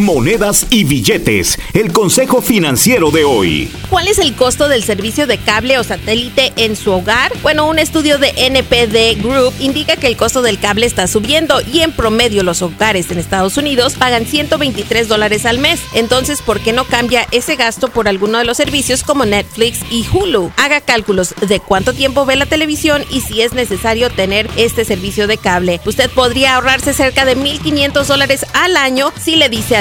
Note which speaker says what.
Speaker 1: monedas y billetes. El consejo financiero de hoy.
Speaker 2: ¿Cuál es el costo del servicio de cable o satélite en su hogar? Bueno, un estudio de NPD Group indica que el costo del cable está subiendo y en promedio los hogares en Estados Unidos pagan 123 dólares al mes. Entonces, ¿por qué no cambia ese gasto por alguno de los servicios como Netflix y Hulu? Haga cálculos de cuánto tiempo ve la televisión y si es necesario tener este servicio de cable. Usted podría ahorrarse cerca de 1.500 dólares al año si le dice